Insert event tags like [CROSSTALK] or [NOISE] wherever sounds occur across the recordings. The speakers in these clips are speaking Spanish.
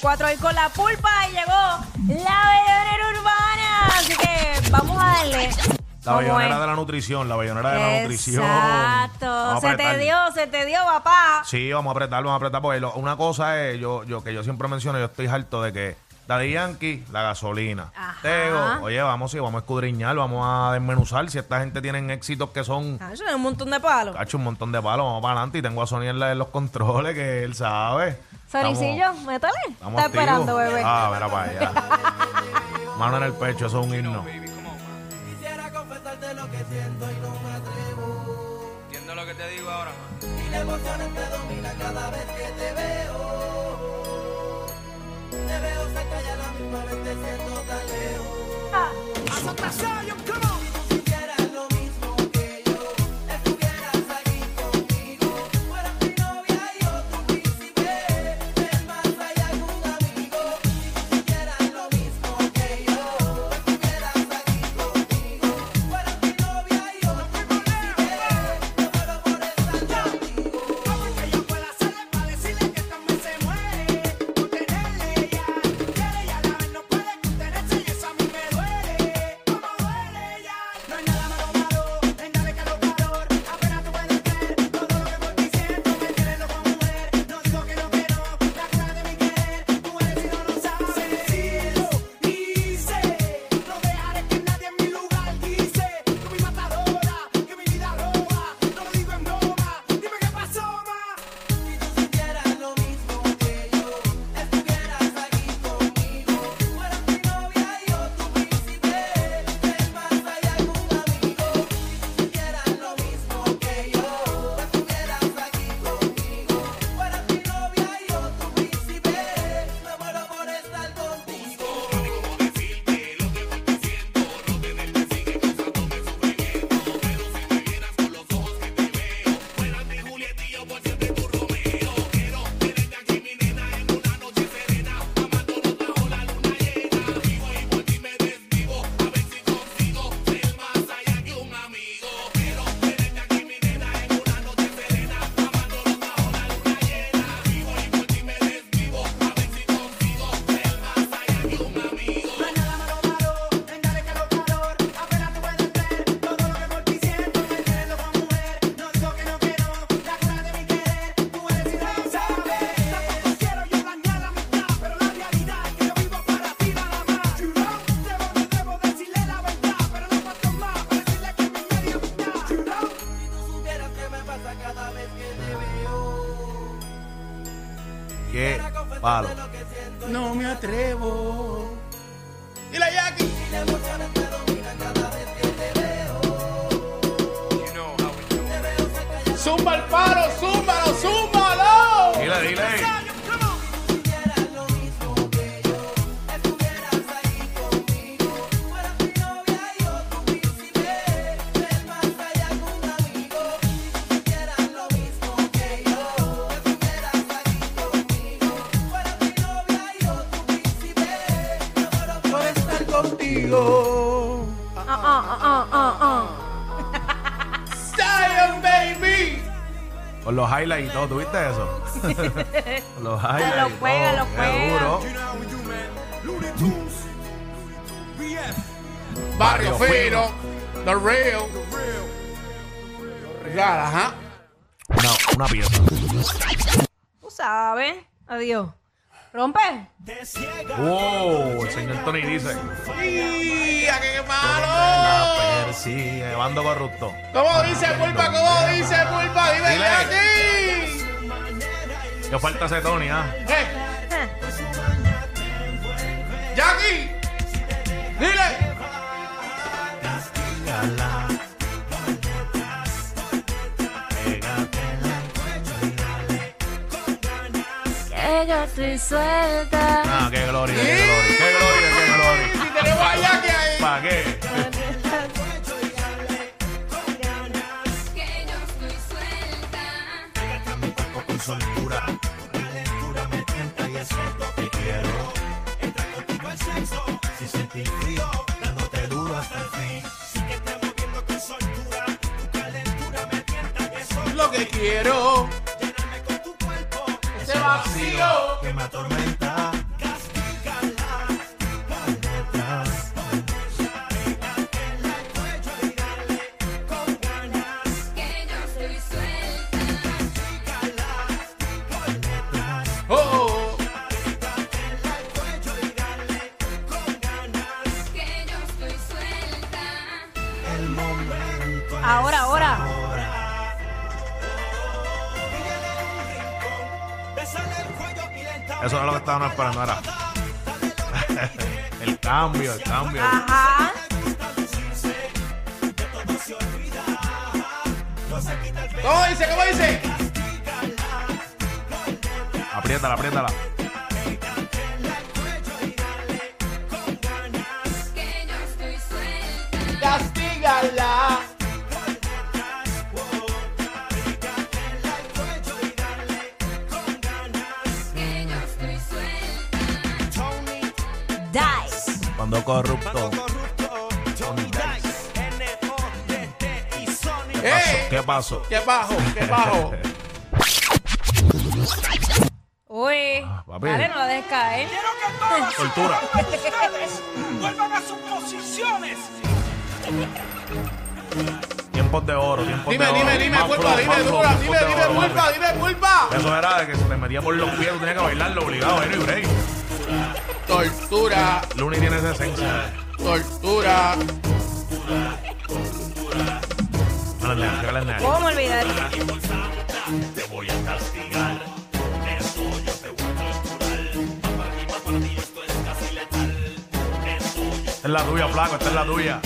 Cuatro y con la pulpa y llegó la bellonera urbana. Así que vamos a darle. La ¿Cómo bayonera es? de la nutrición, la bayonera de la nutrición. Exacto. Vamos a Se te apretar. dio, se te dio, papá. Sí, vamos a apretar, vamos a apretar. Porque lo- una cosa es, yo, yo que yo siempre menciono, yo estoy harto de que Daddy Yankee, la gasolina. Ajá. Tego, oye, vamos, sí, vamos a escudriñar, vamos a desmenuzar. Si esta gente tiene éxitos que son, Ah, un montón de palos. cacho, un montón de palos, vamos para adelante. Y tengo a Sony en, la- en los controles, que él sabe. Soricillo, métale. Estamos Está activos. esperando, bebé. Ah, mira para allá. Mano en el pecho, eso es un himno. Quisiera confesarte lo que siento y no me atrevo. Entiendo lo que te digo ahora, man. Y la emoción te domina cada vez que te veo. Te veo cerca y a la misma vez te siento tan lejos. Si Jackie. Y ah, ah, ah, ah. Zion, baby. Con los highlights y todo, ¿tuviste eso? Con [LAUGHS] los highlights. lo y todo. juega, lo Qué juega. duro. Barrio Fino, The Real. Real, ajá. Una, una pieza. Tú sabes. Adiós. ¿Rompe? Wow, el señor Tony dice. ¡Y a qué malo! persigue, bando corrupto. ¿Cómo dice Pulpa? ¿Cómo dice Pulpa? Dime Dile. aquí. Que falta ese Tony, ¿ah? ¡Eh! ¡Jackie! ¡Dile! Yo estoy suelta. Ah, qué gloria, qué gloria, qué gloria, qué gloria. Tenemos Jackie ahí. ¿Para qué? Con soltura, calentura me tienta y eso es lo que quiero. Entra contigo al sexo, si sentí frío, dándote duro hasta el fin. Síguete moviendo con soltura, tu calentura me tienta y eso es Lo que quiero. Vacío. que me atormenta. Estaban esperando, era. [LAUGHS] el cambio, el cambio. Ajá. ¿Cómo dice? ¿Cómo dice? Apriétala, apriétala. Castígala. Dice. Cuando corrupto. ¿Qué pasó? ¡Qué bajo! ¡Qué bajo! Uy. papi. Dale, no la dejes caer. Quiero que todos Cultura. ustedes vuelvan a sus posiciones. Tiempos de oro, tiempos Dime, de oro. dime, dime, Más pulpa, flow, dime, más flow, dura, tiempos dime, de dime, oro, pulpa, dime, pulpa. Eso era de que se te metía por los pies, tú tenías que bailarlo obligado, ¿eh? No hay break. Tortura, Looney tiene esa esencia. tortura. No, no, no, no. ¿Cómo olvidar? Esta es la tuya, flaco, esta es la tuya.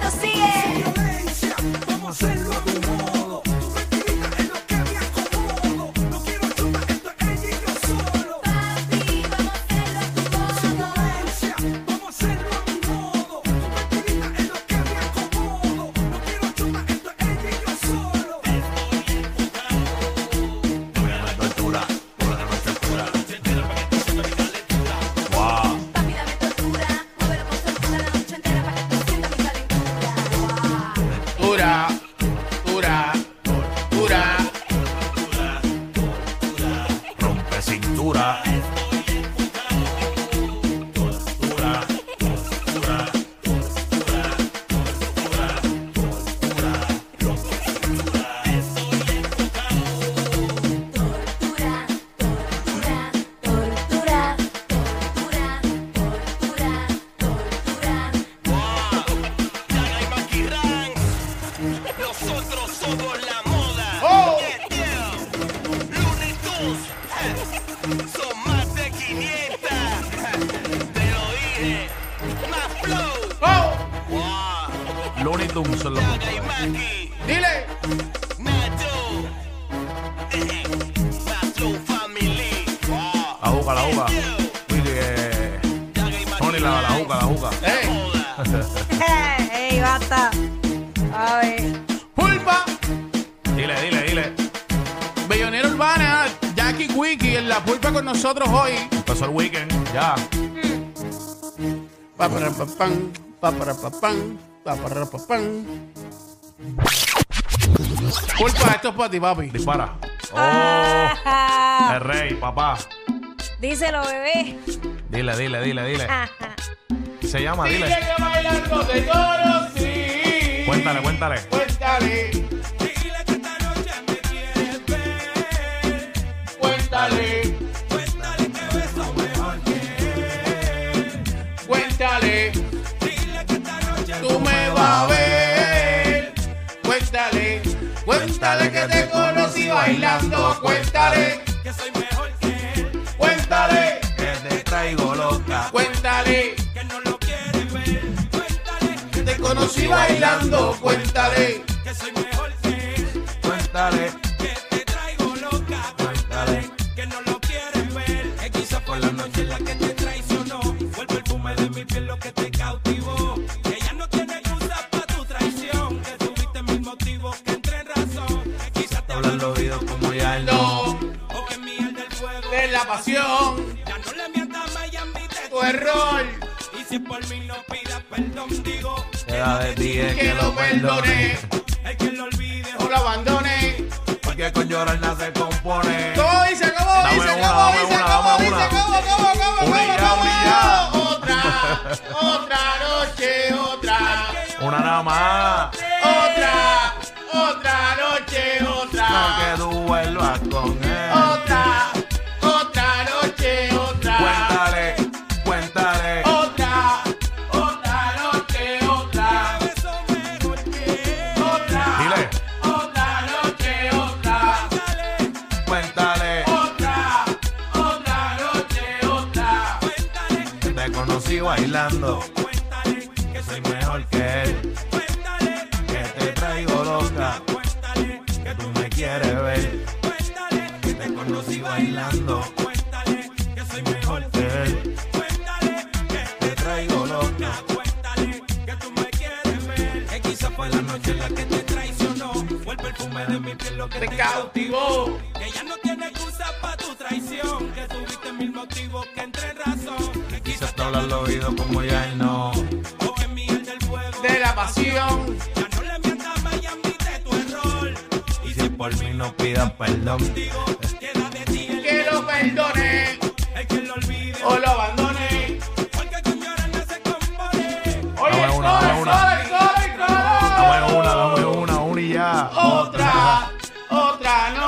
105. Nosotros somos la moda. ¡Oh! Yeah, yeah. Looney Tunes. Son más de 500. Te lo dije. Más flow. ¡Oh! Wow. Looney Tunes son los. Dile. Nacho. Eh, Más flow family. Wow. La juca, la juca. Eh, Maki. Tony, la, la juca, la juca. ¡Eh! Pulpa. Dile, dile, dile. Bellonera Urbana, Jackie Wiki en la pulpa con nosotros hoy. Empezó el weekend. Ya. Pa para pa pam, pa para pa pam, pa para pa pam. Pulpa, esto es para ti, papi. Dispara. Oh, Ah, el rey, papá. díselo, bebé. Dile, dile, dile, dile. Se llama, dile. que bailando conocí. Cuéntale, cuéntale. Cuéntale. Dile que esta noche me quieres ver. Cuéntale. Cuéntale que beso mejor que. Cuéntale. Dile que esta noche tú me vas a ver. Cuéntale. Cuéntale que te conocí bailando. Cuéntale. Bailando, cuéntale. que soy mejor que él, Cuéntale. que te traigo loca. Cuéntale. que no lo quieres ver. Que quizá fue la noche la que te traicionó. Fue el perfume de mi piel lo que te cautivó. Que ya no tiene excusa para tu traición. Que tuviste mil motivos que entre en razón. Que quizá te hablan los oídos como ya él no. O que miel del fuego. de la pasión, Ya no le mientas más y admite tu error. Y si por mí no pidas perdón, digo. Queda de ti es Que lo perdone El que lo olvide. o lo abandone. Porque con llorar nada se compone. ¿Cómo dice? ¿Cómo Dame dice? una, ¿Cómo dame dice? una, ¿Cómo dame dice? una. ¿Cómo, cómo, cómo, Una y cómo, una y ya. cómo? Otra, otra noche, otra, Una nada más. otra, otra noche, otra. Aunque tú vuelvas con él. Bailando. Mi piel lo que Te te cautivó. Que ya no tiene excusa para tu traición. Que tuviste mil motivos que entre en razón. Que Quizás quizás te habla al oído como ya él no. o que miel del fuego. De la pasión. Ya no le mientas más y admite tu error. Y si por mí no pidas perdón. Digo, queda de ti el, Que lo perdone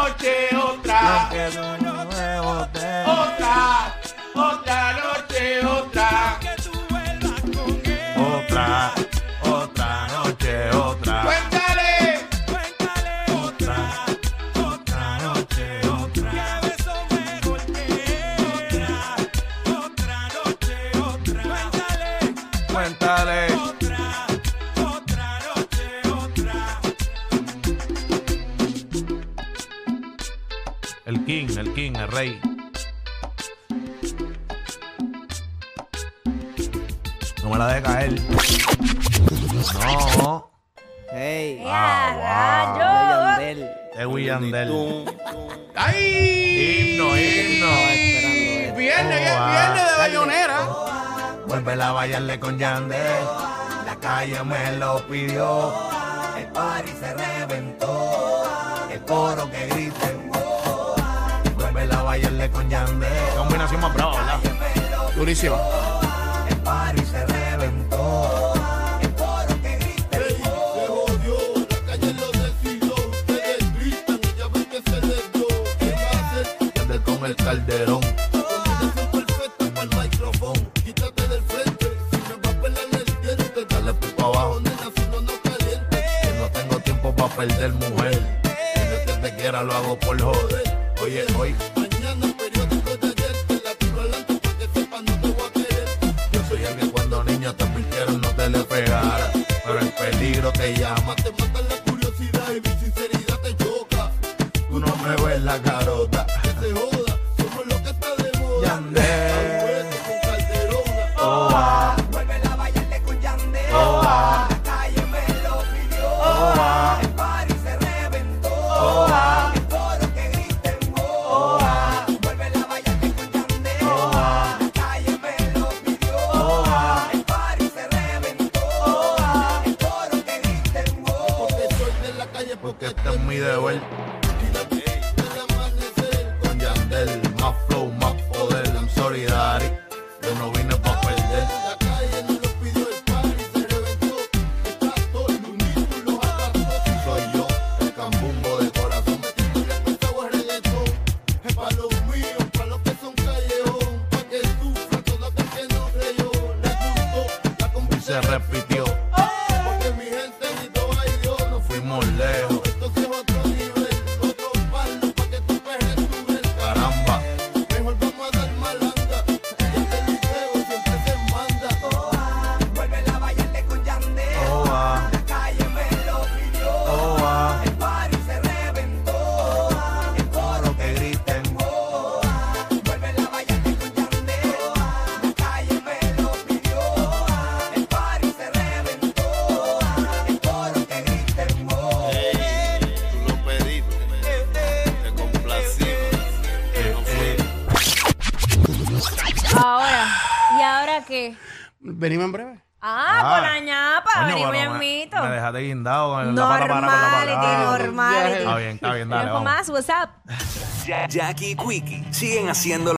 noche, otra. El king, el king, el rey. No me la deje caer. No. Hey, ¡Ya, rayo! Yandel. Es Williandel. ¡Ay! Himno, himno. Viernes, Oh, ah. viernes de bayonera. Vuelve a bailarle con Yandel. La calle me lo pidió. El party se reventó. El coro que griten. Bailarle con Yandel. Combinación más brava, ¿verdad? Durísima. El party se reventó. El coro que griten. Yandel con el calderón. Dale pico abajo. Que no tengo tiempo para perder mujer. Que te quiera, lo hago por joder. Oye, hoy. Te llama. Te mata la se repitió. Venimos en breve. Ah, Ah. por la ñapa, Coño, venimos pero en me- mito. Me dejaste guindado con la pata para con la Normality, normality. Está bien, está bien, dale, Tiempo vamos. más, what's up? Jackie y Quickie siguen haciendo